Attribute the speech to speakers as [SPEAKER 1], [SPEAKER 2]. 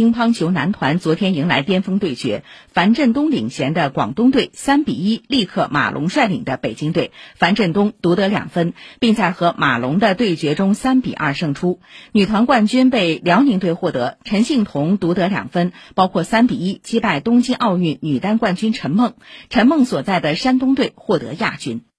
[SPEAKER 1] 乒乓球男团昨天迎来巅峰对决樊振东领衔的广东队三比一力克马龙率领的北京队。樊振东独得两分并在和马龙的对决中三比二胜出。女团冠军被辽宁队获得陈幸同独得两分包括三比一击败东京奥运女单冠军陈梦陈梦所在的山东队获得亚军。